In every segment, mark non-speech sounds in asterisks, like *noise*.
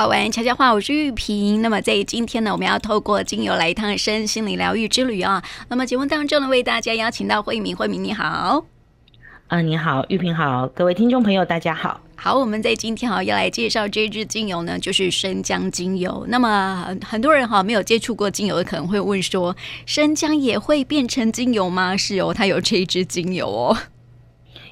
好玩悄悄话，我是玉萍。那么在今天呢，我们要透过精油来一趟身心灵疗愈之旅啊。那么节目当中呢，为大家邀请到慧敏，慧敏你好。啊，你好，玉萍好，各位听众朋友大家好。好，我们在今天哈要来介绍这支精油呢，就是生姜精油。那么很很多人哈没有接触过精油的，可能会问说，生姜也会变成精油吗？是哦，它有这一支精油哦。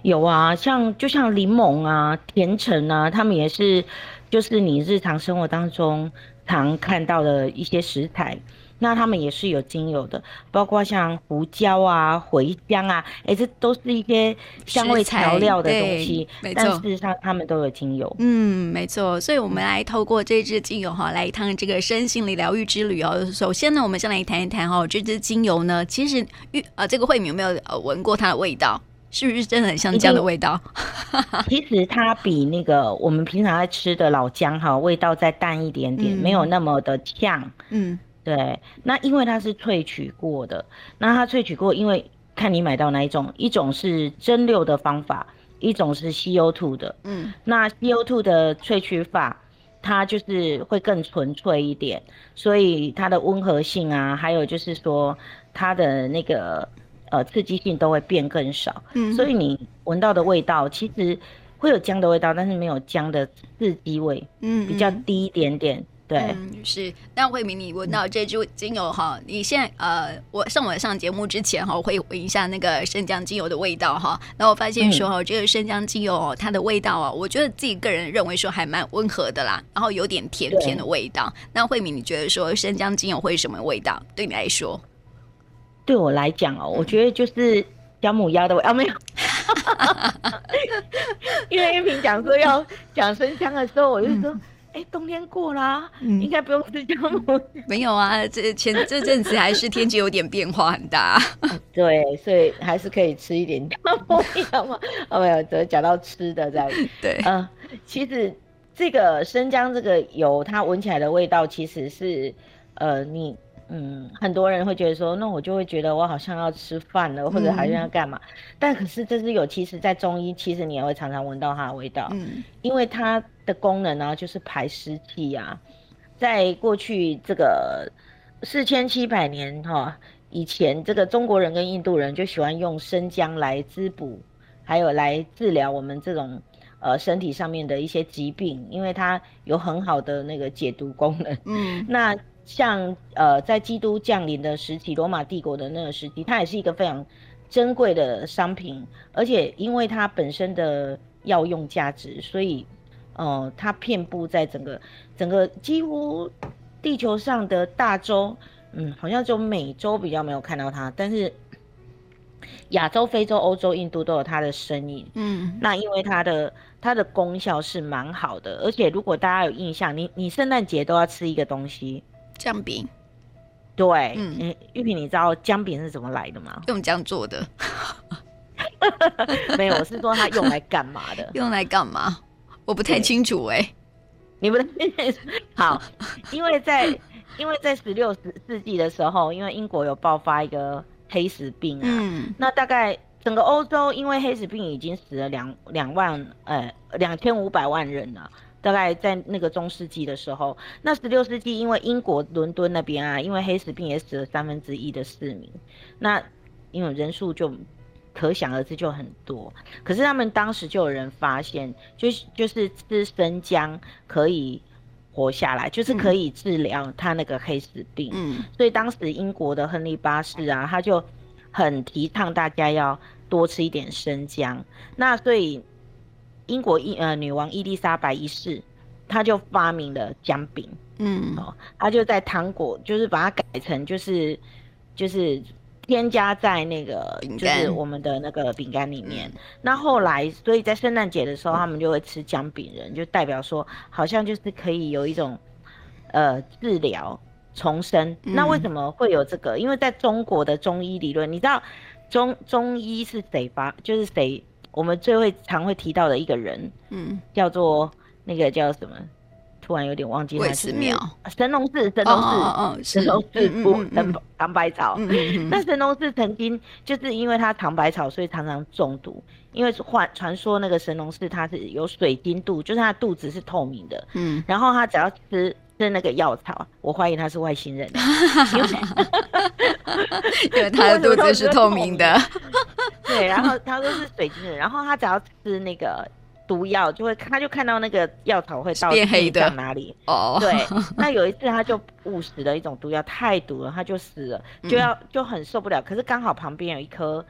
有啊，像就像柠檬啊、甜橙啊，它们也是。就是你日常生活当中常看到的一些食材，那他们也是有精油的，包括像胡椒啊、茴香啊，哎、欸，这都是一些香味调料的东西。但事实上它们都有精油。嗯，没错。所以，我们来透过这支精油哈，来一趟这个身心灵疗愈之旅哦。首先呢，我们先来谈一谈哈，这支精油呢，其实玉呃，这个慧敏有没有呃闻过它的味道？是不是真的很像姜的味道？*laughs* 其实它比那个我们平常在吃的老姜哈，味道再淡一点点，嗯、没有那么的呛。嗯，对。那因为它是萃取过的，那它萃取过，因为看你买到哪一种，一种是蒸馏的方法，一种是 CO2 的。嗯，那 CO2 的萃取法，它就是会更纯粹一点，所以它的温和性啊，还有就是说它的那个。呃，刺激性都会变更少，嗯，所以你闻到的味道其实会有姜的味道，但是没有姜的刺激味，嗯，比较低一点点，对，嗯、是。那慧敏，你闻到这支精油哈，你现在呃，我上我上节目之前哈，我会闻一下那个生姜精油的味道哈，然后我发现说哈，这个生姜精油哦它的味道啊，我觉得自己个人认为说还蛮温和的啦，然后有点甜甜的味道。那慧敏，你觉得说生姜精油会是什么味道？对你来说？对我来讲哦，我觉得就是姜母鸭的味啊，没有，*laughs* 因为玉萍讲说要讲生姜的时候，我就说，哎、嗯，冬天过啦，嗯、应该不用吃姜母。没有啊，这前这阵子还是天气有点变化很大。*laughs* 对，所以还是可以吃一点姜母鸭嘛。*laughs* 哦，没有，只讲到吃的这样。对，嗯、呃，其实这个生姜这个油，它闻起来的味道其实是，呃，你。嗯，很多人会觉得说，那我就会觉得我好像要吃饭了，或者好像要干嘛。嗯、但可是这是有，其实在中医，其实你也会常常闻到它的味道。嗯，因为它的功能呢、啊，就是排湿气呀。在过去这个四千七百年哈、哦、以前，这个中国人跟印度人就喜欢用生姜来滋补，还有来治疗我们这种呃身体上面的一些疾病，因为它有很好的那个解毒功能。嗯，那。像呃，在基督降临的时期，罗马帝国的那个时期，它也是一个非常珍贵的商品，而且因为它本身的药用价值，所以呃，它遍布在整个整个几乎地球上的大洲，嗯，好像就美洲比较没有看到它，但是亚洲、非洲、欧洲、印度都有它的身影。嗯，那因为它的它的功效是蛮好的，而且如果大家有印象，你你圣诞节都要吃一个东西。姜饼，对，嗯，玉萍，你知道姜饼是怎么来的吗？用姜做的，*laughs* 没有，我是说它用来干嘛的？*laughs* 用来干嘛？我不太清楚哎、欸，你不太好，因为在因为在十六世纪的时候，因为英国有爆发一个黑死病啊，嗯，那大概整个欧洲因为黑死病已经死了两两万呃两千五百万人了。大概在那个中世纪的时候，那十六世纪因为英国伦敦那边啊，因为黑死病也死了三分之一的市民，那因为人数就可想而知就很多。可是他们当时就有人发现，就是就是吃生姜可以活下来，就是可以治疗他那个黑死病。嗯，所以当时英国的亨利八世啊，他就很提倡大家要多吃一点生姜。那所以。英国伊呃女王伊丽莎白一世，她就发明了姜饼，嗯，哦，她就在糖果，就是把它改成就是就是添加在那个就是我们的那个饼干里面。嗯、那后来，所以在圣诞节的时候，他们就会吃姜饼人，就代表说好像就是可以有一种呃治疗重生。嗯、那为什么会有这个？因为在中国的中医理论，你知道中中医是谁发？就是谁？我们最会常会提到的一个人，嗯，叫做那个叫什么突然有点忘记。胃寺庙，神农氏，神农氏，神农氏不唐唐百草。那神农氏曾经就是因为他尝百草，所以常常中毒。因为传传说那个神农氏他是有水晶肚，就是他肚子是透明的。嗯，然后他只要吃吃那个药草，我怀疑他是外星人，*laughs* 因为他的 *laughs* 肚子是透明的。对，然后他说是水晶人，然后他只要吃那个。毒药就会，他就看到那个药草会到变黑的哪里哦。对，*laughs* 那有一次他就误食了一种毒药，太毒了，他就死了，就要就很受不了。可是刚好旁边有一颗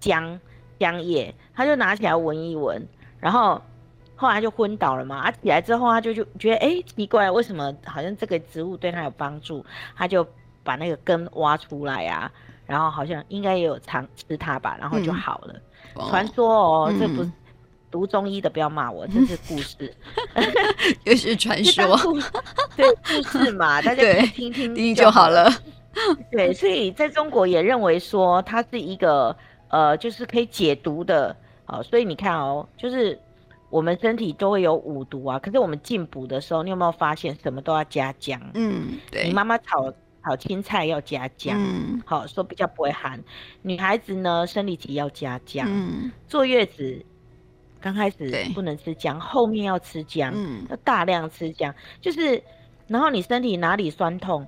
姜姜叶，他就拿起来闻一闻，然后后来就昏倒了嘛。啊，起来之后他就就觉得哎、欸、奇怪，为什么好像这个植物对他有帮助？他就把那个根挖出来啊，然后好像应该也有尝吃它吧，然后就好了。传、嗯、说哦，嗯、这不是。读中医的不要骂我，这是故事，又是传说，对故事嘛，*laughs* 大家听听听就好了。对，所以在中国也认为说它是一个呃，就是可以解毒的啊、呃。所以你看哦，就是我们身体都会有五毒啊，可是我们进补的时候，你有没有发现什么都要加姜？嗯，对。你妈妈炒炒青菜要加姜，嗯，好说比较不会寒。女孩子呢，生理期要加姜，嗯，坐月子。刚开始不能吃姜，后面要吃姜，嗯，要大量吃姜，就是，然后你身体哪里酸痛，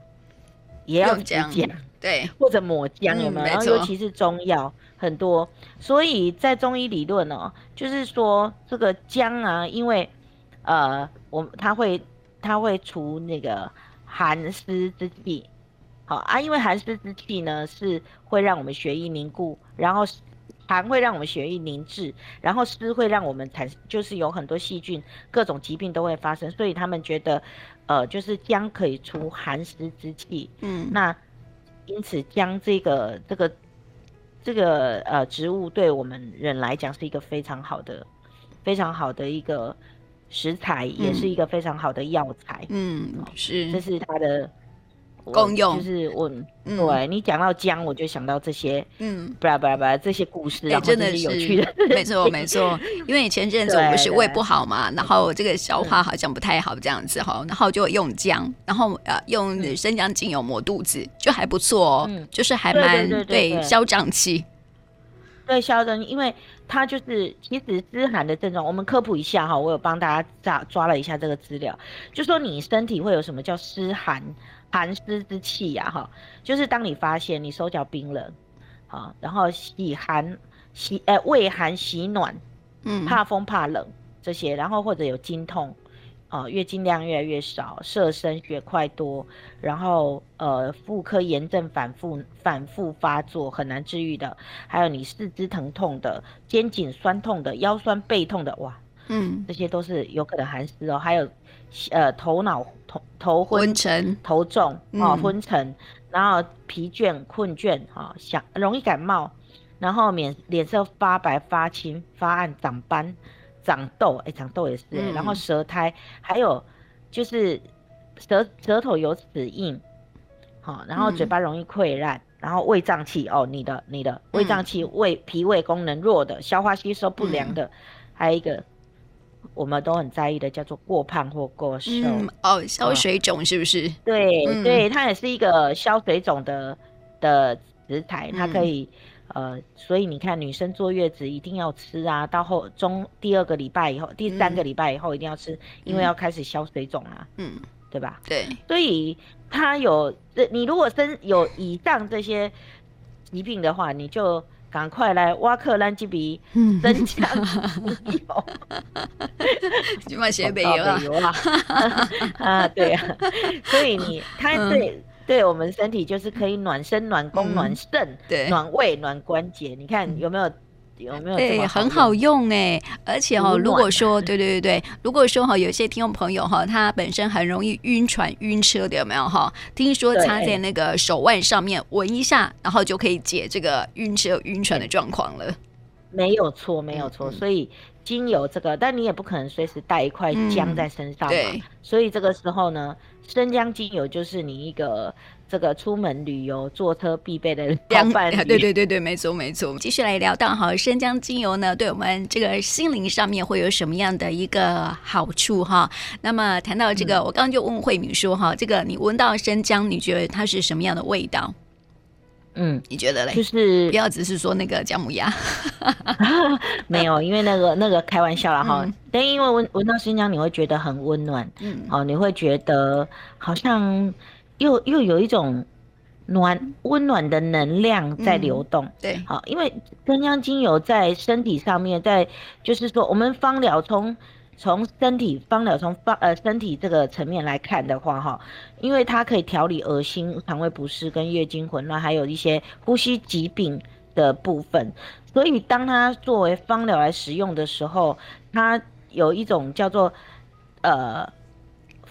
也要吃姜，对，或者抹姜有没有？嗯、然后尤其是中药很多，所以在中医理论呢、喔，就是说这个姜啊，因为呃，我它会它会除那个寒湿之气，好啊，因为寒湿之气呢是会让我们血液凝固，然后。寒会让我们血液凝滞，然后湿会让我们产生，就是有很多细菌，各种疾病都会发生。所以他们觉得，呃，就是姜可以除寒湿之气。嗯，那因此姜这个这个这个呃植物对我们人来讲是一个非常好的、非常好的一个食材，嗯、也是一个非常好的药材。嗯，是，这是它的。功用。就是我，嗯、对你讲到姜，我就想到这些，嗯，不不不，这些故事，欸、真的是有趣的，没错没错。*laughs* 因为前阵子我不是胃不好嘛，然后这个消化好像不太好这样子哈，然后就用姜，然后呃用生姜精油抹肚子，就还不错哦，嗯、就是还蛮对消胀气，对消胀，因为它就是其实湿寒的症状，我们科普一下哈，我有帮大家抓抓了一下这个资料，就说你身体会有什么叫湿寒。寒湿之气呀，哈，就是当你发现你手脚冰冷，好，然后喜寒喜呃畏寒喜暖，嗯，怕风怕冷这些，然后或者有经痛，啊，月经量越来越少，色深血块多，然后呃妇科炎症反复反复发作很难治愈的，还有你四肢疼痛的、肩颈酸痛的、腰酸背痛的，哇，嗯，这些都是有可能寒湿哦，还有。呃，头脑头头昏，沉，头重啊、昏沉，然后疲倦困倦啊，想、哦、容易感冒，然后脸脸色发白发青发暗长斑长痘，哎、欸，长痘也是、然后舌苔，还有就是舌舌头有齿印，好、哦，然后嘴巴容易溃烂，嗯、然后胃胀气哦，你的你的胃胀气，胃脾胃功能弱的，消化吸收不良的，嗯、还有一个。我们都很在意的，叫做过胖或过瘦。嗯、哦，消水肿是不是？对、嗯、对，它也是一个消水肿的的食材，它可以、嗯、呃，所以你看，女生坐月子一定要吃啊，到后中第二个礼拜以后，第三个礼拜以后一定要吃，嗯、因为要开始消水肿啊，嗯，对吧？对，所以它有这，你如果生有以上这些疾病的话，你就。赶快来挖克兰基比增强油，去买些北油啊！*laughs* 啊，对啊，所以你它对对我们身体就是可以暖身、暖宫、暖肾、嗯暖胃、暖关节。你看有没有？有没有？对，很好用哎，而且、哦，如果说对对对对，如果说哈，有些听众朋友哈，他本身很容易晕船、晕车的，有没有哈？听说插在那个手腕上面闻一下，然后就可以解这个晕车、晕船的状况了。没有错，没有错。所以精油这个，但你也不可能随时带一块姜在身上嘛。所以这个时候呢，生姜精油就是你一个这个出门旅游坐车必备的良伴。对对对对，没错没错。继续来聊到哈，生姜精油呢，对我们这个心灵上面会有什么样的一个好处哈？那么谈到这个，嗯、我刚刚就问慧敏说哈，这个你闻到生姜，你觉得它是什么样的味道？嗯，你觉得嘞？就是不要只是说那个姜母鸭，*laughs* 没有，因为那个那个开玩笑了哈。但、嗯、因为闻闻到生姜，你会觉得很温暖，嗯，哦，你会觉得好像又又有一种暖温暖的能量在流动，嗯、对，好，因为生姜精油在身体上面，在就是说我们芳疗从。从身体芳疗，从芳呃身体这个层面来看的话，哈，因为它可以调理恶心、肠胃不适跟月经混乱，还有一些呼吸疾病的部分，所以当它作为芳疗来使用的时候，它有一种叫做呃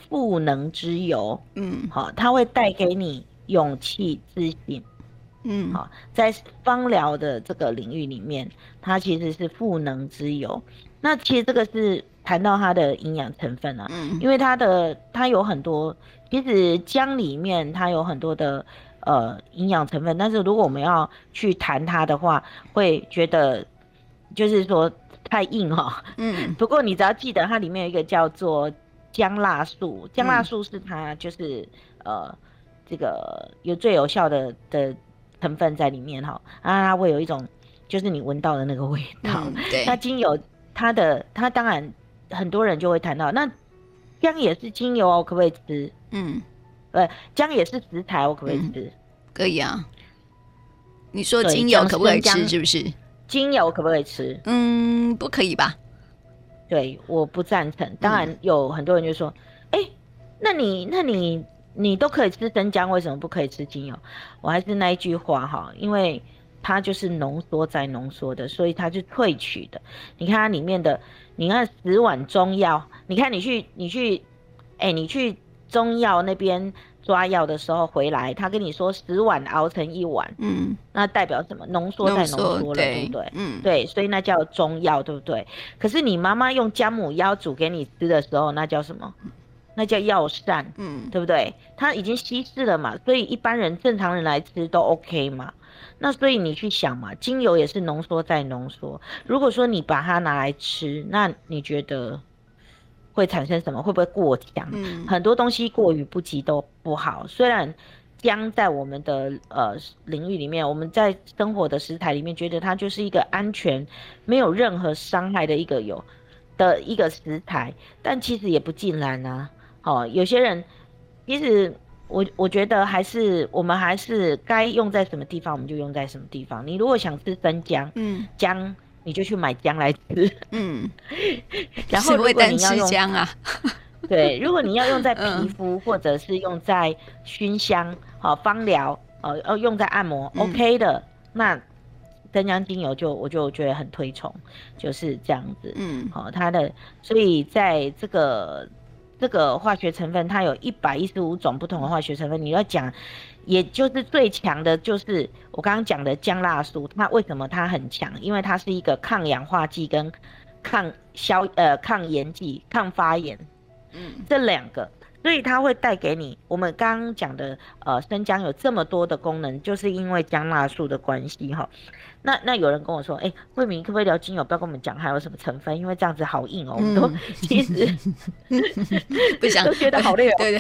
赋能之油，嗯，好，它会带给你勇气、自信，嗯，好，在芳疗的这个领域里面，它其实是赋能之油。那其实这个是。谈到它的营养成分啊，嗯，因为它的它有很多，其实姜里面它有很多的呃营养成分，但是如果我们要去谈它的话，会觉得就是说太硬哈，嗯。不过你只要记得它里面有一个叫做姜辣素，姜辣素是它就是、嗯、呃这个有最有效的的成分在里面哈，啊，它会有一种就是你闻到的那个味道，嗯、对，那精油它的它当然。很多人就会谈到，那姜也是精油哦，可不可以吃？嗯，对，姜也是食材，我可不可以吃？嗯、可以啊。你说精油可不可以吃？是不是？精油可不可以吃？嗯，不可以吧？对，我不赞成。当然有很多人就说，哎、那你那你你都可以吃生姜，为什么不可以吃精油？我还是那一句话哈，因为它就是浓缩再浓缩的，所以它是萃取的。你看它里面的。你看十碗中药，你看你去你去，哎、欸，你去中药那边抓药的时候回来，他跟你说十碗熬成一碗，嗯，那代表什么？浓缩再浓缩了，对不对？嗯，对，所以那叫中药，对不对？可是你妈妈用姜母鸭煮给你吃的时候，那叫什么？那叫药膳，嗯，对不对？它已经稀释了嘛，所以一般人正常人来吃都 OK 嘛。那所以你去想嘛，精油也是浓缩再浓缩。如果说你把它拿来吃，那你觉得会产生什么？会不会过强？嗯，很多东西过于不及都不好。虽然姜在我们的呃领域里面，我们在生活的食材里面，觉得它就是一个安全、没有任何伤害的一个有的一个食材，但其实也不尽然啊。哦，有些人其实。我我觉得还是我们还是该用在什么地方，我们就用在什么地方。你如果想吃生姜，嗯，姜你就去买姜来吃，嗯。*laughs* 然后如果你要用姜啊，*laughs* 对，如果你要用在皮肤或者是用在熏香，好芳疗，呃，要用在按摩，嗯，OK 的，那生姜精油就我就觉得很推崇，就是这样子，嗯，好，它的所以在这个。这个化学成分，它有一百一十五种不同的化学成分。你要讲，也就是最强的，就是我刚刚讲的姜辣素。它为什么它很强？因为它是一个抗氧化剂跟抗消呃抗炎剂、抗发炎，嗯，这两个，所以它会带给你。我们刚刚讲的呃生姜有这么多的功能，就是因为姜辣素的关系哈。那那有人跟我说，哎、欸，慧敏可不可以聊精油？不要跟我们讲还有什么成分，因为这样子好硬哦。嗯、我们都其实 *laughs* 不想都觉得好累哦。对对，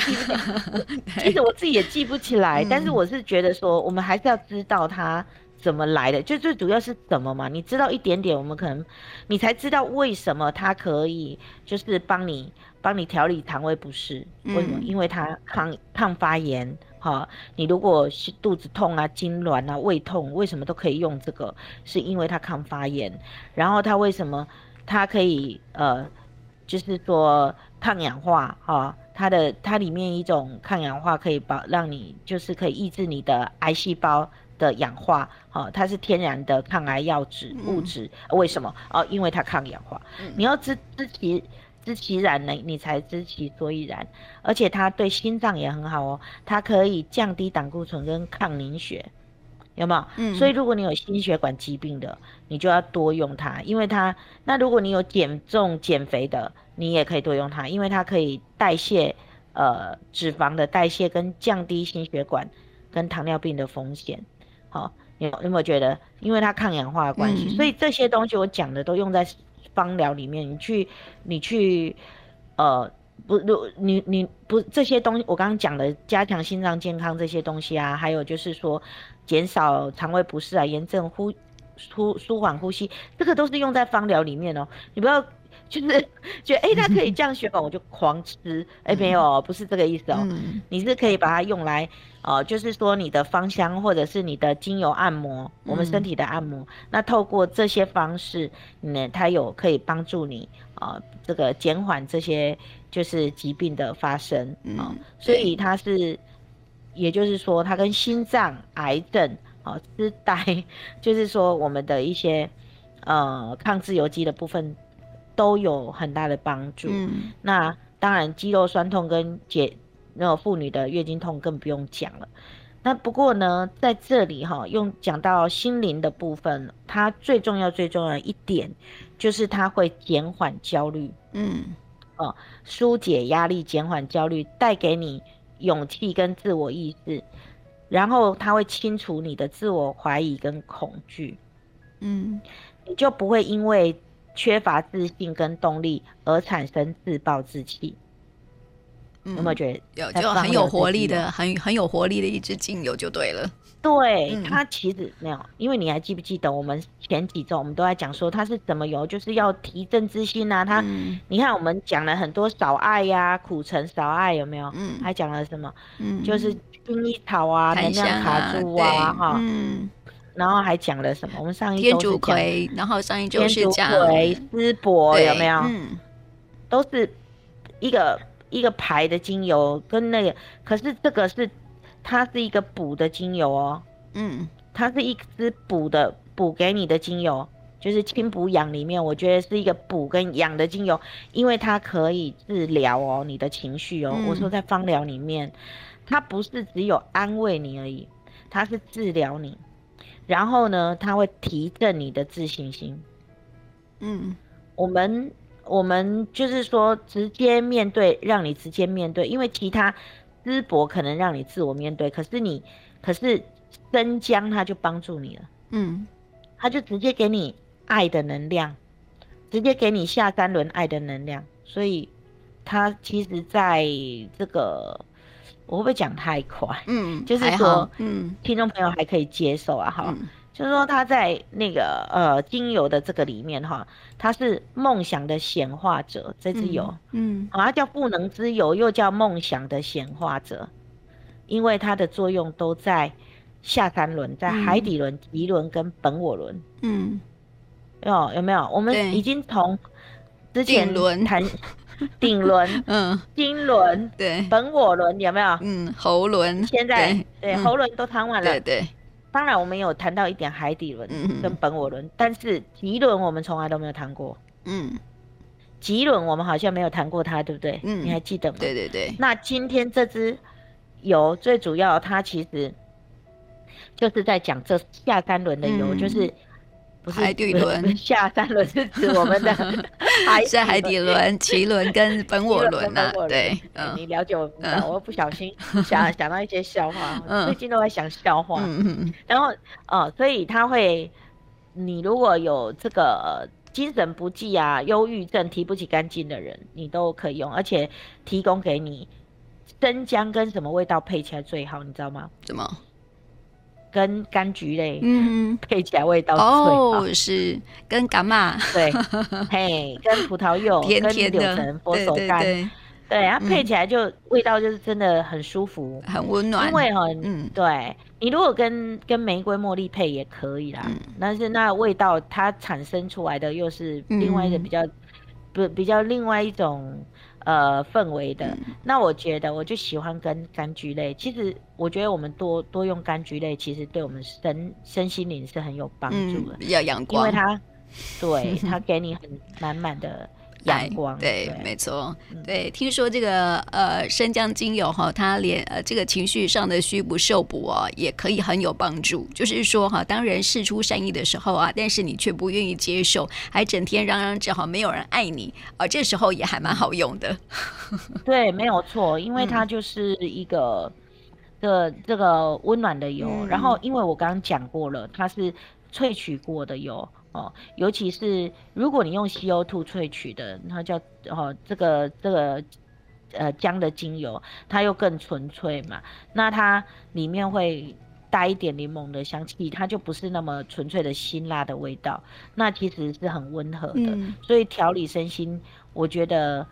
*laughs* 其实我自己也记不起来，但是我是觉得说，我们还是要知道它怎么来的，就最主要是怎么嘛。你知道一点点，我们可能你才知道为什么它可以，就是帮你帮你调理肠胃不适。为什么？因为它抗抗发炎。好，你如果是肚子痛啊、痉挛啊、胃痛，为什么都可以用这个？是因为它抗发炎。然后它为什么它可以呃，就是说抗氧化哈？它的它里面一种抗氧化可以保让你就是可以抑制你的癌细胞的氧化。哈，它是天然的抗癌药质物质。为什么？哦，因为它抗氧化。你要知知其。知其然呢，你才知其所以然。而且它对心脏也很好哦，它可以降低胆固醇跟抗凝血，有没有？嗯。所以如果你有心血管疾病的，你就要多用它，因为它。那如果你有减重减肥的，你也可以多用它，因为它可以代谢呃脂肪的代谢跟降低心血管跟糖尿病的风险。好，有有没有觉得，因为它抗氧化的关系，嗯、所以这些东西我讲的都用在方疗里面。你去，你去，呃。不，如你你不这些东西，我刚刚讲的加强心脏健康这些东西啊，还有就是说减少肠胃不适啊，炎症呼呼舒缓呼吸，这个都是用在方疗里面哦。你不要就是觉得哎、欸，它可以降血管，我就狂吃。哎、欸，没有，不是这个意思哦。嗯、你是可以把它用来，呃，就是说你的芳香或者是你的精油按摩，我们身体的按摩。嗯、那透过这些方式，呢，它有可以帮助你啊、呃，这个减缓这些。就是疾病的发生啊，嗯、所以它是，也就是说，它跟心脏、癌症啊、痴呆，就是说我们的一些呃抗自由基的部分都有很大的帮助。嗯，那当然肌肉酸痛跟解那种妇女的月经痛更不用讲了。那不过呢，在这里哈，用讲到心灵的部分，它最重要最重要的一点就是它会减缓焦虑。嗯。哦，纾解压力，减缓焦虑，带给你勇气跟自我意识，然后它会清除你的自我怀疑跟恐惧，嗯，你就不会因为缺乏自信跟动力而产生自暴自弃。嗯、有没有觉得有就很有活力的，很很有活力的一支精油就对了。对，嗯、它其实没有，因为你还记不记得我们前几周我们都在讲说它是怎么油，就是要提振自信啊。它，嗯、你看我们讲了很多少爱呀、啊，苦橙少爱有没有？嗯，还讲了什么？嗯，就是薰衣草啊，能量卡住啊，哈，嗯，然后还讲了什么？我们上一周天竺葵，然后上一周是讲天竺葵、丝柏有没有？嗯，都是一个一个牌的精油，跟那个，可是这个是。它是一个补的精油哦，嗯，它是一支补的补给你的精油，就是清补养里面，我觉得是一个补跟养的精油，因为它可以治疗哦你的情绪哦。嗯、我说在芳疗里面，它不是只有安慰你而已，它是治疗你，然后呢，它会提振你的自信心。嗯，我们我们就是说直接面对，让你直接面对，因为其他。淄博可能让你自我面对，可是你，可是生姜它就帮助你了，嗯，它就直接给你爱的能量，直接给你下三轮爱的能量，所以它其实在这个，我会不会讲太快？嗯，就是说，嗯，听众朋友还可以接受啊，哈。嗯。就是说，他在那个呃精油的这个里面哈，他是梦想的显化者，这支油，嗯，好、嗯，它叫赋能之油，又叫梦想的显化者，因为它的作用都在下三轮，在海底轮、脐轮跟本我轮，嗯，有有没有？我们已经从之前谈 *laughs* 顶轮，*laughs* 嗯，金轮，对，本我轮有没有？嗯，喉轮，现在对，喉轮都谈完了，对对。当然，我们有谈到一点海底轮跟本我轮，但是极轮我们从来都没有谈过。嗯，极轮我们好像没有谈过它，对不对？嗯，你还记得吗？对对对。那今天这支油最主要，它其实就是在讲这下三轮的油，嗯、就是。海底轮 *laughs* 下三轮是指我们的 *laughs* 海是海底轮、*laughs* 脐轮跟本我轮呐、啊。对，嗯、你了解我，嗯、我不小心想想到一些笑话，嗯、最近都在想笑话。嗯、然后，哦，所以他会，你如果有这个精神不济啊、忧郁症、提不起干劲的人，你都可以用，而且提供给你生姜跟什么味道配起来最好，你知道吗？怎么？跟柑橘类，嗯，配起来味道是跟柑嘛？对，*laughs* 嘿，跟葡萄柚，甜甜的，跟柳橙、佛手柑，对，对，它配起来就味道就是真的很舒服，很温暖。因为哈，嗯，对，你如果跟跟玫瑰、茉莉配也可以啦，但是那味道它产生出来的又是另外一个比较，不比较另外一种。呃，氛围的，嗯、那我觉得我就喜欢跟柑橘类。其实我觉得我们多多用柑橘类，其实对我们身身心灵是很有帮助的。比较阳光，因为它对 *laughs* 它给你很满满的阳光。对，对没错。对，听说这个呃生姜精油哈，它连呃这个情绪上的虚不受补哦，也可以很有帮助。就是说哈，当人事出善意的时候啊，但是你却不愿意接受，还整天嚷嚷着好没有人爱你啊、呃，这时候也还蛮好用的。*laughs* 对，没有错，因为它就是一个。嗯的这个温暖的油，嗯、然后因为我刚刚讲过了，它是萃取过的油哦，尤其是如果你用 CO2 萃取的，它叫哦这个这个呃姜的精油，它又更纯粹嘛，那它里面会带一点柠檬的香气，它就不是那么纯粹的辛辣的味道，那其实是很温和的，嗯、所以调理身心，我觉得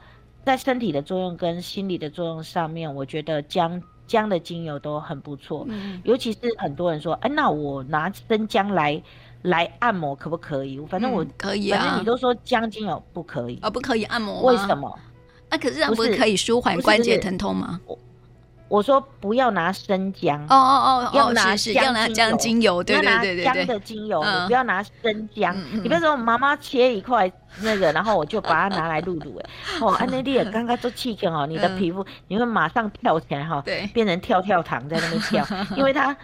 在身体的作用跟心理的作用上面，我觉得姜。姜的精油都很不错，嗯、尤其是很多人说，哎，那我拿生姜来来按摩可不可以？反正我、嗯、可以啊，反正你都说姜精油不可以。啊、哦，不可以按摩，为什么？那、啊、可是这样不是可以舒缓关节疼痛吗？我说不要拿生姜。哦哦哦，要拿是要拿姜精油，对对对对，姜的精油，你不要拿生姜。你比如说，我妈妈切一块那个，然后我就把它拿来露露。哎，*laughs* 哦，安内利尔刚刚做气垫哦，你的皮肤你会马上跳起来哈，对，变成跳跳糖在那边跳，*laughs* 因为它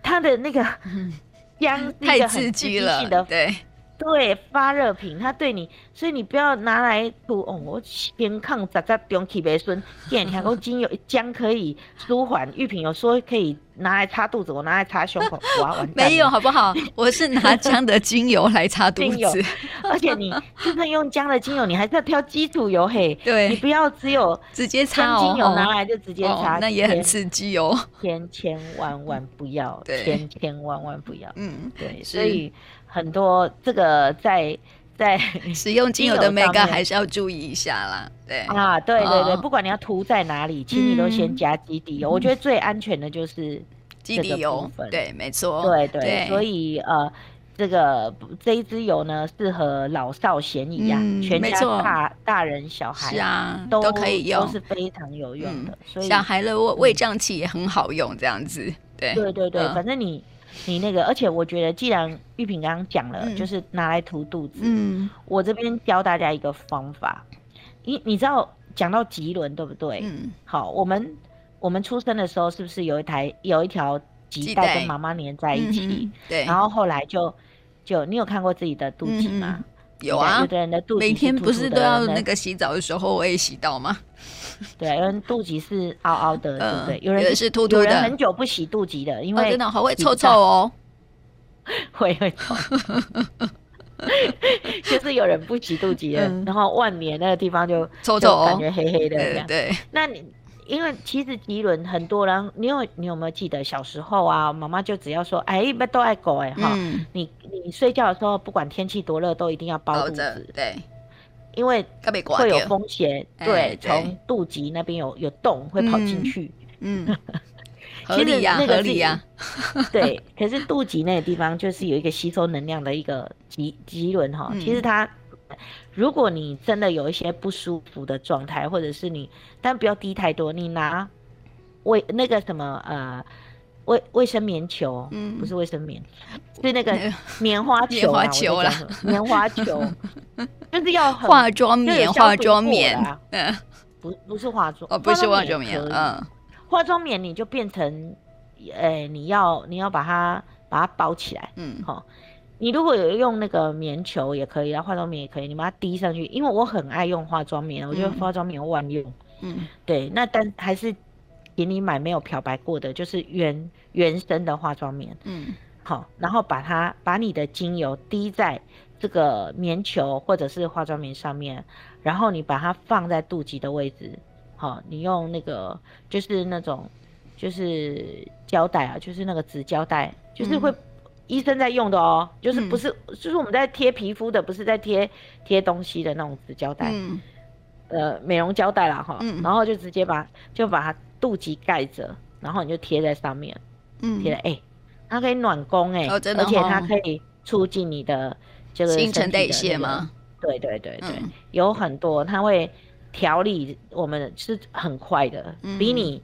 它的那个 *laughs* 姜太刺激了，对。对，发热品，它对你，所以你不要拿来涂哦。我偏抗杂杂中气白顺，见听讲精油姜可以舒缓，玉萍有说可以拿来擦肚子，我拿来擦胸口，*laughs* 哇，完没有好不好？*laughs* 我是拿姜的精油来擦肚子，而且你就算用姜的精油，你还是要挑基础油嘿。对，你不要只有直接擦精油拿来就直接擦，哦，那也很刺激哦。千千万万不要，对千千万万不要。嗯，对，所以。很多这个在在使用精油的眉角还是要注意一下啦。对啊，对对对，不管你要涂在哪里，请你都先加基底油。我觉得最安全的就是基底油。对，没错。对对，所以呃，这个这一支油呢，适合老少咸宜啊，全家大大人小孩是啊都都可以用，都是非常有用的。所以小孩的胃胃胀气也很好用，这样子。对对对对，反正你。你那个，而且我觉得，既然玉萍刚刚讲了，嗯、就是拿来涂肚子。嗯，我这边教大家一个方法。你你知道讲到脐轮对不对？嗯。好，我们我们出生的时候是不是有一台有一条脐带跟妈妈连在一起？嗯、对。然后后来就就你有看过自己的肚脐吗？嗯、有啊。有的人的肚脐每天不是都要那个洗澡的时候我也洗到吗？*laughs* 对，有人肚脐是凹凹的，对不对？有人是凸凸的。有人很久不洗肚脐的，因为真的好会臭臭哦，*laughs* 会会臭。*laughs* 就是有人不洗肚脐的，然后万年那个地方就臭臭，感觉黑黑的。这样。对，那你因为其实涤纶很多人，你有你有没有记得小时候啊？妈妈就只要说，哎，一般都爱狗哎哈，你你睡觉的时候，不管天气多热，都一定要包肚子。对。因为会有风险，对，从肚脐那边有有洞会跑进去。嗯，合理呀，合理呀。对，可是肚脐那个地方就是有一个吸收能量的一个脐脐轮哈。其实它，如果你真的有一些不舒服的状态，或者是你，但不要滴太多，你拿胃那个什么呃卫卫生棉球，嗯，不是卫生棉，是那个棉花球，棉花球啦，棉花球。*laughs* 就是要化妆棉，化妆棉，嗯，不不是化妆，哦，不是化妆棉，嗯，化妆棉你就变成，呃，你要你要把它把它包起来，嗯，好，你如果有用那个棉球也可以，啊化妆棉也可以，你把它滴上去，因为我很爱用化妆棉，我觉得化妆棉万用，嗯，对，那但还是给你买没有漂白过的，就是原原生的化妆棉，嗯，好，然后把它把你的精油滴在。这个棉球或者是化妆棉上面，然后你把它放在肚脐的位置，好，你用那个就是那种就是胶带啊，就是那个纸胶带，就是会医生在用的哦，就是不是就是我们在贴皮肤的，不是在贴贴东西的那种纸胶带，呃，美容胶带啦哈，然后就直接把就把它肚脐盖着，然后你就贴在上面，嗯，贴了哎，它可以暖宫哎，而且它可以促进你的这个。新陈代谢吗？对对对对，嗯、有很多，它会调理我们是很快的，嗯、比你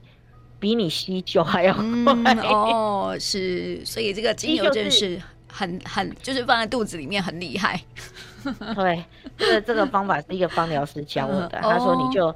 比你吸灸还要快。嗯、哦，是，所以这个精油真是很很就是放在肚子里面很厉害。*laughs* 对，这个这个方法是一个芳疗师教我的，他说你就。哦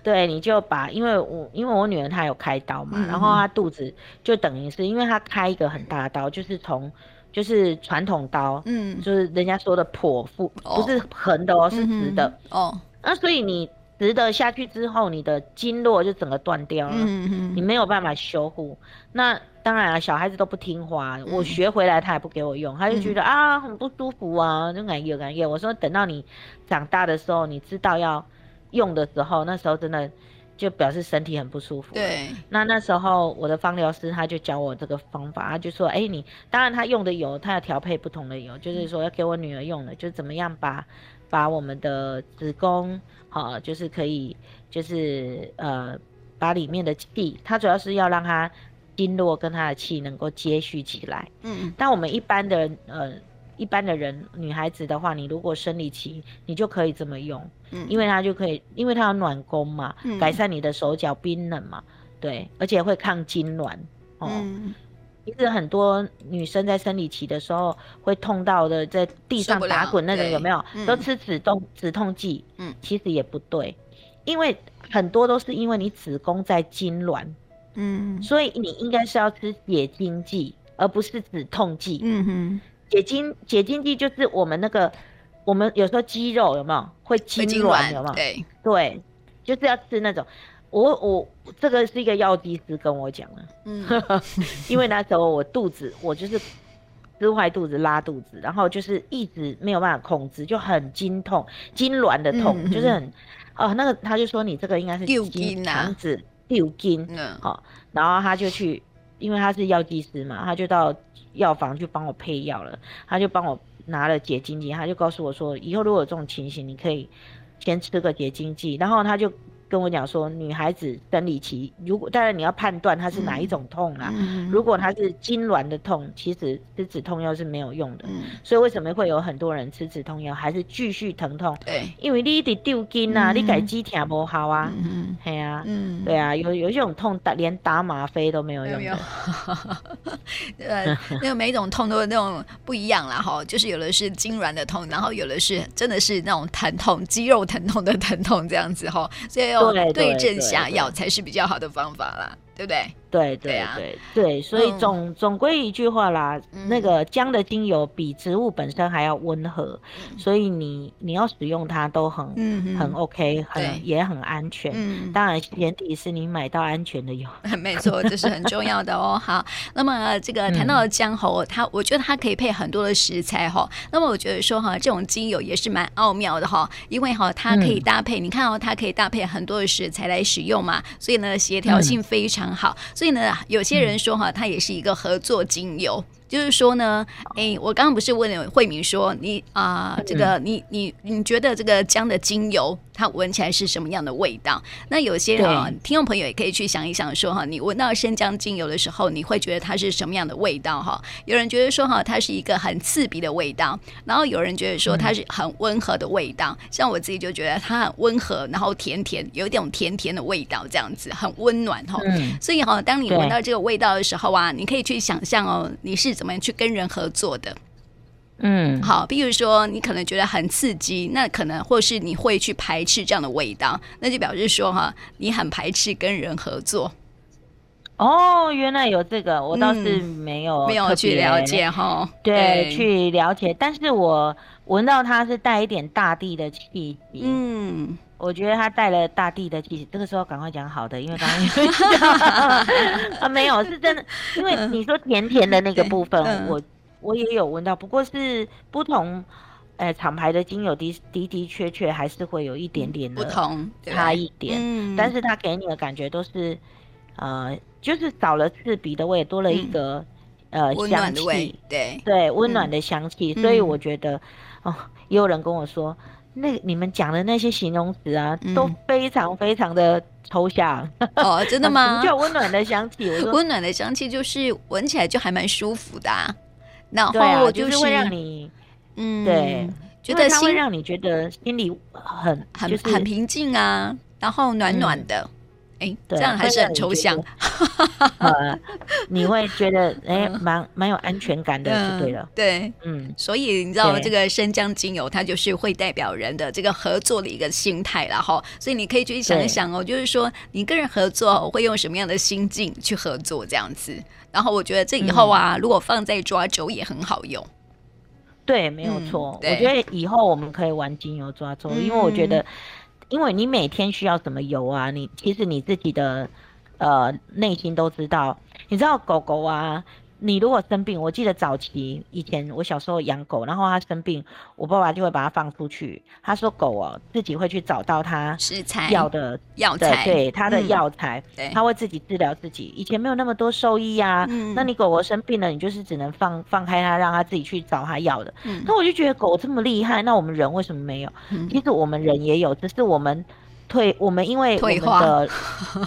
对，你就把，因为我因为我女儿她有开刀嘛，嗯、然后她肚子就等于是，因为她开一个很大的刀，就是从就是传统刀，嗯，就是人家说的剖腹，哦、不是横的哦，是直的、嗯、哦。那所以你直的下去之后，你的经络就整个断掉了，嗯嗯，你没有办法修复。那当然了，小孩子都不听话，我学回来他也不给我用，他就觉得、嗯、啊很不舒服啊，就感觉感觉。我说等到你长大的时候，你知道要。用的时候，那时候真的就表示身体很不舒服。对，那那时候我的芳疗师他就教我这个方法，他就说：“哎、欸，你当然他用的油，他要调配不同的油，就是说要给我女儿用的，就怎么样把把我们的子宫，好，就是可以，就是呃，把里面的气，它主要是要让它经络跟它的气能够接续起来。嗯，但我们一般的呃。”一般的人，女孩子的话，你如果生理期，你就可以这么用，嗯，因为它就可以，因为它有暖宫嘛，嗯，改善你的手脚冰冷嘛，对，而且会抗痉挛，哦，嗯，其实很多女生在生理期的时候会痛到的，在地上打滚那种有没有？都吃止痛止痛剂，嗯，其实也不对，因为很多都是因为你子宫在痙攣，嗯，所以你应该是要吃解经剂，而不是止痛剂，嗯哼。解经解经剂就是我们那个，我们有时候肌肉有没有会痉挛有没有？对。对，就是要吃那种。我我这个是一个药剂师跟我讲的，嗯，*laughs* 因为那时候我肚子我就是吃坏肚子拉肚子，然后就是一直没有办法控制，就很经痛痉挛的痛，嗯、就是很哦那个他就说你这个应该是经肠子丢筋，嗯，好，然后他就去，因为他是药剂师嘛，他就到。药房去帮我配药了，他就帮我拿了解精剂，他就告诉我说，以后如果有这种情形，你可以先吃个解精剂，然后他就。跟我讲说，女孩子生理期，如果当然你要判断她是哪一种痛啦。嗯、如果她是痉挛的痛，其实吃止痛药是没有用的。嗯、所以为什么会有很多人吃止痛药还是继续疼痛？对，因为你一直丢筋啊，嗯、你改肌疼不好啊。嗯，对啊，嗯，对啊，有有一种痛打连打吗啡都没有用 *laughs* 呃，那个每一种痛都是那种不一样啦，哈，就是有的是痉挛的痛，然后有的是真的是那种疼痛，肌肉疼痛的疼痛这样子哈，所以。对，对症下药才是比较好的方法啦，对不对？对对对对，所以总总归一句话啦，那个姜的精油比植物本身还要温和，所以你你要使用它都很很 OK，很也很安全。当然前提是你买到安全的油。*laughs* 没错，这是很重要的哦。好，那么这个谈到姜吼，它我觉得它可以配很多的食材哈。那么我觉得说哈，这种精油也是蛮奥妙的哈，因为哈它可以搭配，你看哦，它可以搭配很多的食材来使用嘛，所以呢协调性非常好。所以呢，有些人说哈，它也是一个合作精油。就是说呢，哎，我刚刚不是问了慧敏说，你啊、呃，这个你你你觉得这个姜的精油它闻起来是什么样的味道？那有些人啊，听众朋友也可以去想一想说哈，你闻到生姜精油的时候，你会觉得它是什么样的味道哈？有人觉得说哈，它是一个很刺鼻的味道，然后有人觉得说它是很温和的味道，像我自己就觉得它很温和，然后甜甜，有一种甜甜的味道，这样子很温暖哈。所以哈，当你闻到这个味道的时候啊，你可以去想象哦，你是。怎么样去跟人合作的？嗯，好，比如说你可能觉得很刺激，那可能或是你会去排斥这样的味道，那就表示说哈，你很排斥跟人合作。哦，原来有这个，我倒是没有、嗯、没有去了解哈。对，对去了解，但是我闻到它是带一点大地的气息。嗯。我觉得他带了大地的气息，这个时候赶快讲好的，因为刚刚 *laughs* *laughs* 啊没有是真的，因为你说甜甜的那个部分，嗯、我我也有闻到，不过是不同，呃，厂牌的精油的的的确确还是会有一点点的不同差一点，嗯、但是他给你的感觉都是，呃，就是少了刺鼻的味，多了一个、嗯、呃香气，对。对，温暖的香气，嗯、所以我觉得哦，也有人跟我说。那你们讲的那些形容词啊，嗯、都非常非常的抽象哦，真的 *laughs* 吗？叫温暖的香气，*laughs* 温暖的香气就是闻起来就还蛮舒服的，啊，然后就是，就是会让你，嗯，对，觉得它会让你觉得心里很、就是、很很平静啊，然后暖暖的，哎，这样还是很抽象。*laughs* 呃，你会觉得哎，蛮蛮有安全感的，就对了。对，嗯，所以你知道这个生姜精油，它就是会代表人的这个合作的一个心态了哈。所以你可以去想一想哦，就是说你跟人合作会用什么样的心境去合作这样子。然后我觉得这以后啊，如果放在抓周也很好用。对，没有错。我觉得以后我们可以玩精油抓周，因为我觉得。因为你每天需要什么油啊？你其实你自己的呃内心都知道。你知道狗狗啊，你如果生病，我记得早期以前我小时候养狗，然后它生病，我爸爸就会把它放出去。他说狗哦自己会去找到它食材药的药材，对它的药材，嗯、它会自己治疗自己。以前没有那么多兽医啊，嗯、那你狗狗生病了，你就是只能放放开它，让它自己去找它要的。嗯、那我就觉得狗这么厉害，那我们人为什么没有？嗯、其实我们人也有，只是我们。退，我们因为我们的，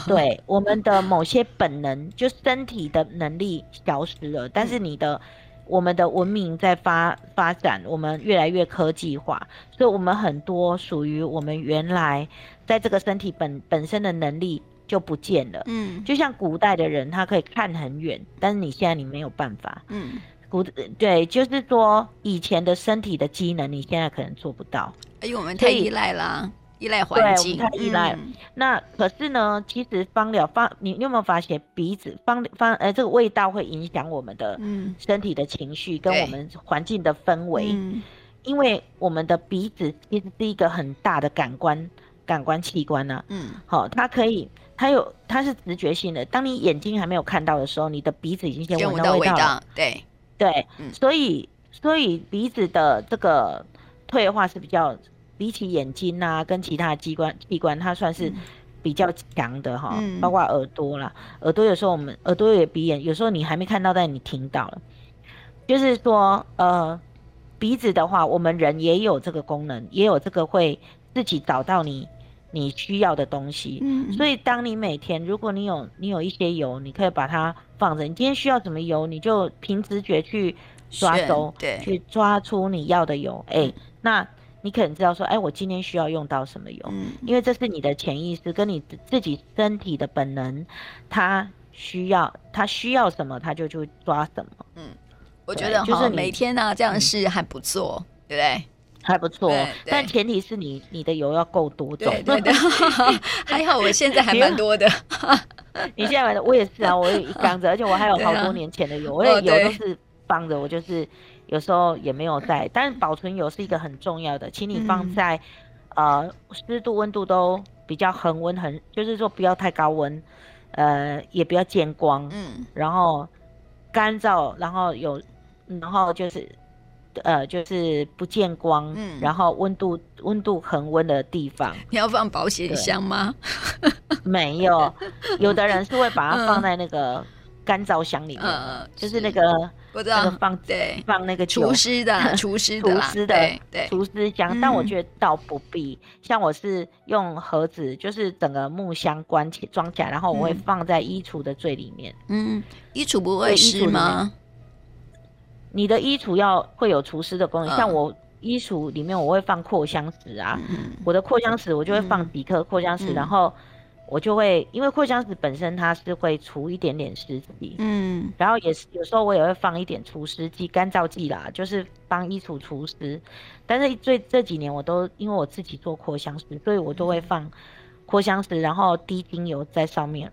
对我们的某些本能，就身体的能力消失了。但是你的，我们的文明在发发展，我们越来越科技化，所以我们很多属于我们原来在这个身体本本身的能力就不见了。嗯，就像古代的人，他可以看很远，但是你现在你没有办法。嗯，古对，就是说以前的身体的机能，你现在可能做不到。哎呦，我们太依赖了。依赖环境，太依赖。嗯、那可是呢，其实芳疗芳，你你有没有发现鼻子芳芳，呃，这个味道会影响我们的身体的情绪跟我们环境的氛围。嗯、因为我们的鼻子其实是一个很大的感官感官器官呢、啊。嗯，好，它可以，它有，它是直觉性的。当你眼睛还没有看到的时候，你的鼻子已经先闻到味道了。对对，嗯、所以所以鼻子的这个退化是比较。比起眼睛啊，跟其他的机关器官，它算是比较强的哈，嗯、包括耳朵啦，耳朵有时候我们耳朵也鼻眼，有时候你还没看到，但你听到了。就是说，呃，鼻子的话，我们人也有这个功能，也有这个会自己找到你你需要的东西。嗯，所以当你每天，如果你有你有一些油，你可以把它放着。你今天需要什么油，你就凭直觉去抓走，对，去抓出你要的油。哎、欸，那。你可能知道说，哎，我今天需要用到什么油？嗯，因为这是你的潜意识跟你自己身体的本能，它需要，它需要什么，它就去抓什么。嗯，我觉得就是每天呢这样是还不错，对不对？还不错，但前提是你你的油要够多种。对对，*laughs* 还好我现在还蛮多的。*laughs* 你现在买的我也是啊，我也一缸子，而且我还有好多年前的油，我的油都是放着，我就是。有时候也没有在，但是保存油是一个很重要的，请你放在，嗯、呃，湿度温度都比较恒温，很就是说不要太高温，呃，也不要见光，嗯，然后干燥，然后有，然后就是，呃，就是不见光，嗯，然后温度温度恒温的地方。你要放保险箱吗？*laughs* 没有，有的人是会把它放在那个干燥箱里面，嗯、就是那个。我知道放对。放那个厨师的 *laughs* 厨师的除湿的对厨师箱，但我觉得倒不必。像我是用盒子，就是整个木箱关起装起来，然后我会放在衣橱的最里面。嗯，衣橱不会湿吗？你的衣橱要会有除湿的功能，像我衣橱里面我会放扩香石啊，我的扩香石我就会放几颗扩香石，然后。我就会，因为扩香石本身它是会除一点点湿气，嗯，然后也是有时候我也会放一点除湿剂、干燥剂啦，就是帮衣橱除湿。但是最这几年我都因为我自己做扩香石，所以我都会放扩香石，然后滴精油在上面，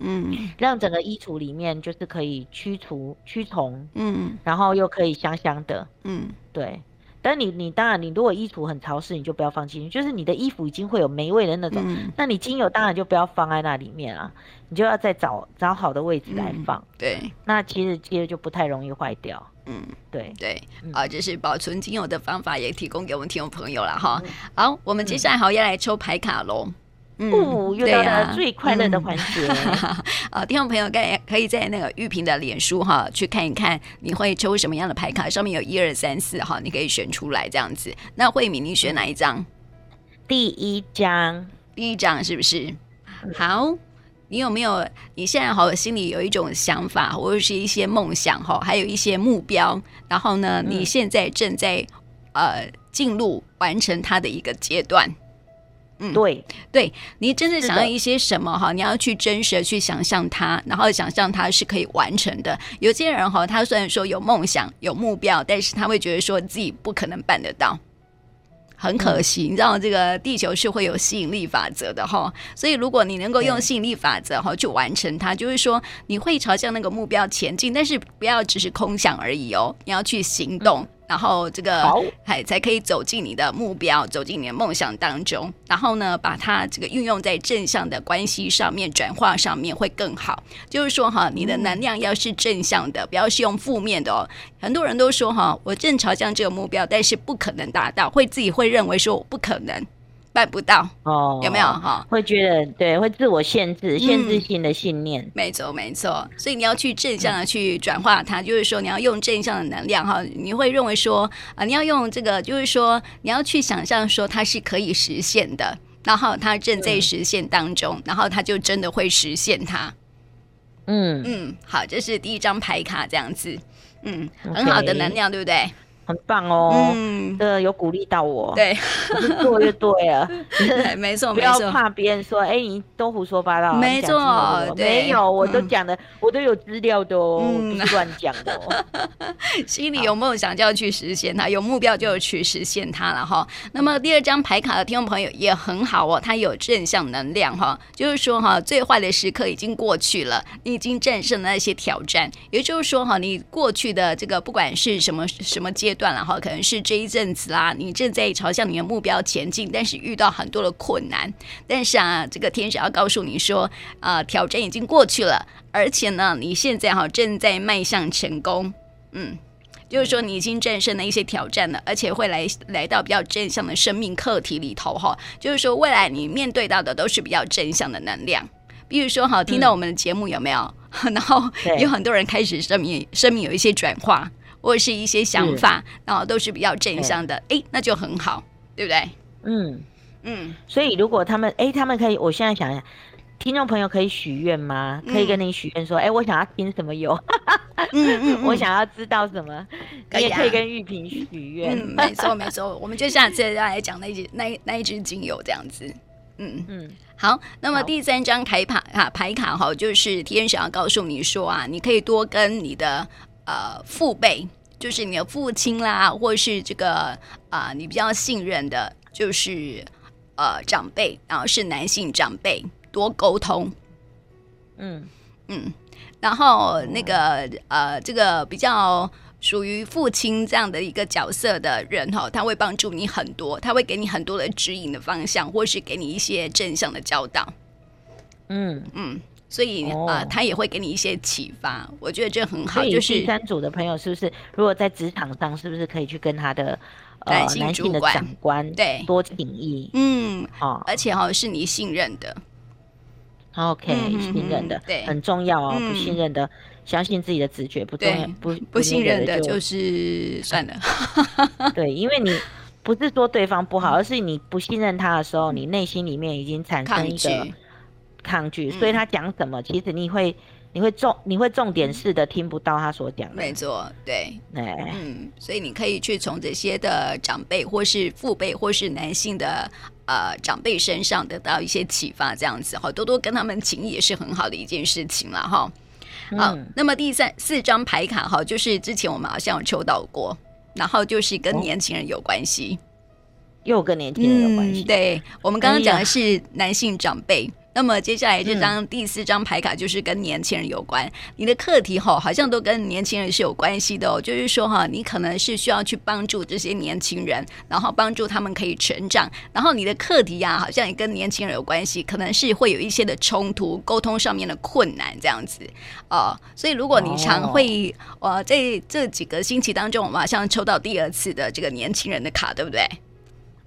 嗯，*clears throat* 让整个衣橱里面就是可以驱除驱虫，嗯，然后又可以香香的，嗯，对。但你你当然，你如果衣橱很潮湿，你就不要放精油，就是你的衣服已经会有霉味的那种，嗯、那你精油当然就不要放在那里面啊，你就要再找找好的位置来放。嗯、对，那其实其实就不太容易坏掉。嗯，对对，啊，这是保存精油的方法，也提供给我们听众朋友了哈。嗯、好，我们接下来好要来抽牌卡喽。不，又到了最快乐的环节。*laughs* 啊，听众朋友，可以可以在那个玉萍的脸书哈去看一看，你会抽什么样的牌卡？上面有一二三四哈，你可以选出来这样子。那慧敏，你选哪一张？第一张，第一张是不是？好，你有没有？你现在好心里有一种想法，或者是一些梦想哈，还有一些目标。然后呢，你现在正在呃进入完成它的一个阶段。嗯，对，对你真的想要一些什么哈？你要去真实的去想象它，然后想象它是可以完成的。有些人哈，他虽然说有梦想、有目标，但是他会觉得说自己不可能办得到。很可惜，嗯、你知道这个地球是会有吸引力法则的哈，所以如果你能够用吸引力法则哈去完成它，就是说你会朝向那个目标前进，但是不要只是空想而已哦，你要去行动。嗯然后这个还才可以走进你的目标，走进你的梦想当中。然后呢，把它这个运用在正向的关系上面，转化上面会更好。就是说哈，你的能量要是正向的，不要是用负面的哦。很多人都说哈，我正朝向这个目标，但是不可能达到，会自己会认为说我不可能。办不到哦，有没有哈？会觉得对，会自我限制，限制性的信念。没错，没错。所以你要去正向的去转化它，就是说你要用正向的能量哈。你会认为说啊，你要用这个，就是说你要去想象说它是可以实现的，然后它正在实现当中，然后它就真的会实现它。嗯嗯，好，这是第一张牌卡这样子，嗯，很好的能量，对不对？很棒哦，嗯，这个有鼓励到我，对，做越对了，没错，*laughs* 不要怕别人说，哎，你都胡说八道，没错，没有，我都讲的，我都有资料的哦，不是乱讲的哦。*laughs* 心里有梦想就要去实现它，有目标就要去实现它了哈。那么第二张牌卡的听众朋友也很好哦，它有正向能量哈，就是说哈，最坏的时刻已经过去了，你已经战胜了那些挑战，也就是说哈，你过去的这个不管是什么什么阶段。断了哈，可能是这一阵子啦，你正在朝向你的目标前进，但是遇到很多的困难。但是啊，这个天使要告诉你说，啊、呃，挑战已经过去了，而且呢，你现在哈正在迈向成功。嗯，就是说你已经战胜了一些挑战了，而且会来来到比较正向的生命课题里头哈。就是说，未来你面对到的都是比较正向的能量。比如说哈，听到我们的节目有没有？嗯、*laughs* 然后有很多人开始生命生命有一些转化。或者是一些想法，然后都是比较正向的，哎，那就很好，对不对？嗯嗯，所以如果他们，哎，他们可以，我现在想想，听众朋友可以许愿吗？可以跟你许愿说，哎，我想要听什么油？嗯嗯，*laughs* 我想要知道什么？可以可以跟玉萍许愿。没错没错，我们就下次再来讲那一那那一支精油这样子。嗯嗯，好，那么第三张牌卡啊牌卡哈，就是天使要告诉你说啊，你可以多跟你的。呃，父辈就是你的父亲啦，或是这个啊、呃，你比较信任的，就是呃长辈，然后是男性长辈，多沟通。嗯嗯，然后那个呃，这个比较属于父亲这样的一个角色的人哈，他会帮助你很多，他会给你很多的指引的方向，或是给你一些正向的教导。嗯嗯。所以啊、哦呃，他也会给你一些启发，我觉得这很好。就是第三组的朋友，是不是如果在职场上，是不是可以去跟他的呃男性主管、长官对多请意？嗯，哦，而且哈、哦、是你信任的，OK，嗯、信任的对很重要哦。不信任的，嗯、相信自己的直觉不重要，不不信任的就是算了。*laughs* 对，因为你不是说对方不好，而是你不信任他的时候，你内心里面已经产生一个。抗拒，所以他讲什么，嗯、其实你会，你会重，你会重点式的听不到他所讲的。没错，对，哎，嗯，所以你可以去从这些的长辈，或是父辈，或是男性的呃长辈身上得到一些启发，这样子哈，多多跟他们请益也是很好的一件事情了哈。好，嗯、那么第三四张牌卡哈，就是之前我们好像有抽到过，然后就是跟年轻人有关系，哦、又跟年轻人有关系。嗯、对，我们刚刚讲的是男性长辈。那么接下来这张第四张牌卡就是跟年轻人有关，嗯、你的课题哈好像都跟年轻人是有关系的哦，就是说哈，你可能是需要去帮助这些年轻人，然后帮助他们可以成长，然后你的课题呀、啊、好像也跟年轻人有关系，可能是会有一些的冲突，沟通上面的困难这样子哦，所以如果你常会呃在这几个星期当中，我们好像抽到第二次的这个年轻人的卡，对不对？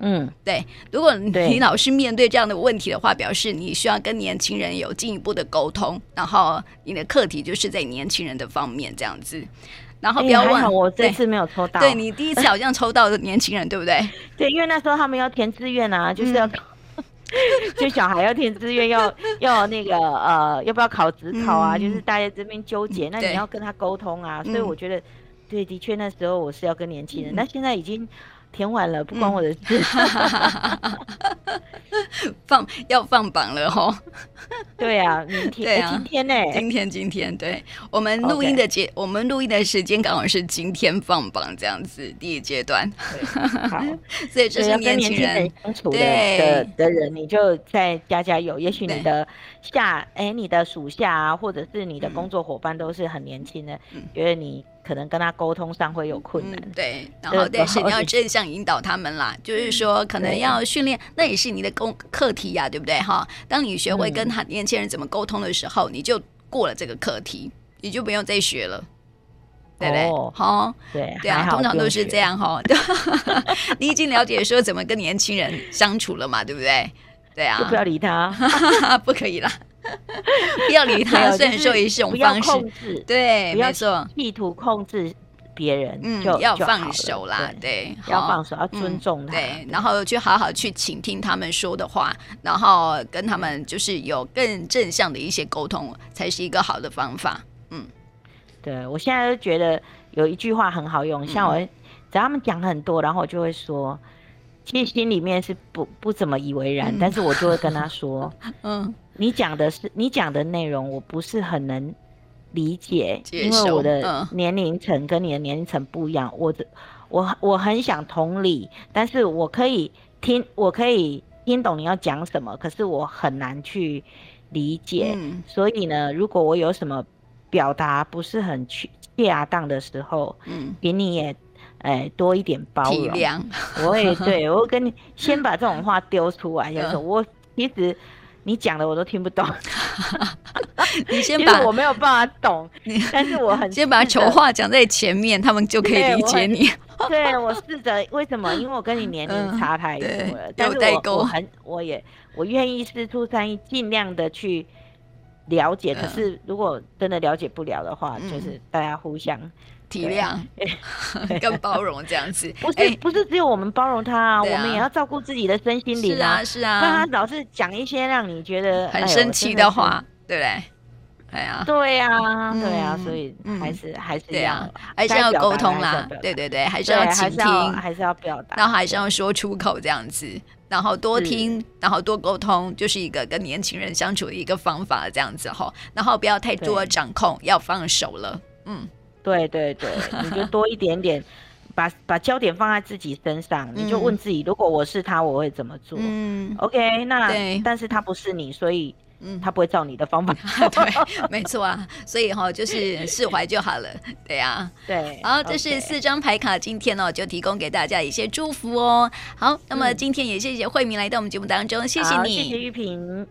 嗯，对。如果你老是面对这样的问题的话，表示你需要跟年轻人有进一步的沟通，然后你的课题就是在年轻人的方面这样子。然后不要问，我这次没有抽到。对，你第一次好像抽到的年轻人，对不对？*laughs* 对，因为那时候他们要填志愿啊，就是要，*laughs* 就小孩要填志愿，要 *laughs* 要那个呃，要不要考职考啊？就是大家这边纠结，那你要跟他沟通啊。所以我觉得，对，的确那时候我是要跟年轻人，那现在已经。填完了，不关我的事。*laughs* 嗯、放要放榜了哦。*laughs* 对啊，明天对啊，今天呢？今天今天，对我们录音的节.我们录音的时间刚好是今天放榜这样子，第一阶段。好，*laughs* 所以这是年轻人相处的的的人，你就再加加油。也许你的下，哎，你的属下啊，或者是你的工作伙伴都是很年轻的，嗯、觉得你。可能跟他沟通上会有困难，嗯、对，然后但是你要正向引导他们啦，就是说可能要训练，那也是你的功课题呀、啊，对不对哈？当你学会跟他年轻人怎么沟通的时候，你就过了这个课题，你就不用再学了，对不对？好，对对啊，通常都是这样哈。*laughs* 你已经了解说怎么跟年轻人相处了嘛，对不对？对啊，就不要理他，*laughs* 不可以啦。*laughs* 不要理他，虽然说也是一种方式，控制对，没错，意图控制别人，嗯，要放手啦，对，要放手，要尊重他，对，然后去好好去倾听他们说的话，然后跟他们就是有更正向的一些沟通，才是一个好的方法。嗯，对，我现在就觉得有一句话很好用，像我只要他们讲很多，然后我就会说，其实心里面是不不怎么以为然，但是我就会跟他说，*laughs* 嗯。你讲的是你讲的内容，我不是很能理解，因为我的年龄层跟你的年龄层不一样。我的我我很想同理，但是我可以听，我可以听懂你要讲什么，可是我很难去理解。嗯、所以呢，如果我有什么表达不是很去恰当的时候，嗯，给你也哎多一点包容。体谅我也对 *laughs* 我跟你先把这种话丢出来，就是我其实。你讲的我都听不懂，*laughs* 你先把我没有办法懂，但是我很先把丑话讲在前面，他们就可以理解你。*laughs* 对，我试着为什么？因为我跟你年龄差太多了，但是我我很我也我愿意四出善意，尽量的去了解。可是如果真的了解不了的话，就是大家互相。体谅，*laughs* 更包容这样子，*laughs* 不是不是只有我们包容他啊，我们也要照顾自己的身心灵啊，是啊，不然他老是讲一些让你觉得很生气的话，对不对？哎呀，对呀，对呀，所以还是还是要还是要沟通啦，对对对，还是要倾听，还是要表达，然后还是要说出口这样子，然后多听，然后多沟通，就是一个跟年轻人相处的一个方法，这样子哈，然后不要太多掌控，要放手了，嗯。对对对，*laughs* 你就多一点点，把把焦点放在自己身上，你就问自己，如果我是他，我会怎么做？嗯，OK，那但是他不是你，所以嗯，他不会照你的方法。*laughs* 对，*laughs* 没错啊，所以哈，就是释怀就好了。对呀，对。好，这是四张牌卡，今天哦就提供给大家一些祝福哦。好，那么今天也谢谢慧明来到我们节目当中，谢谢你，谢谢玉萍。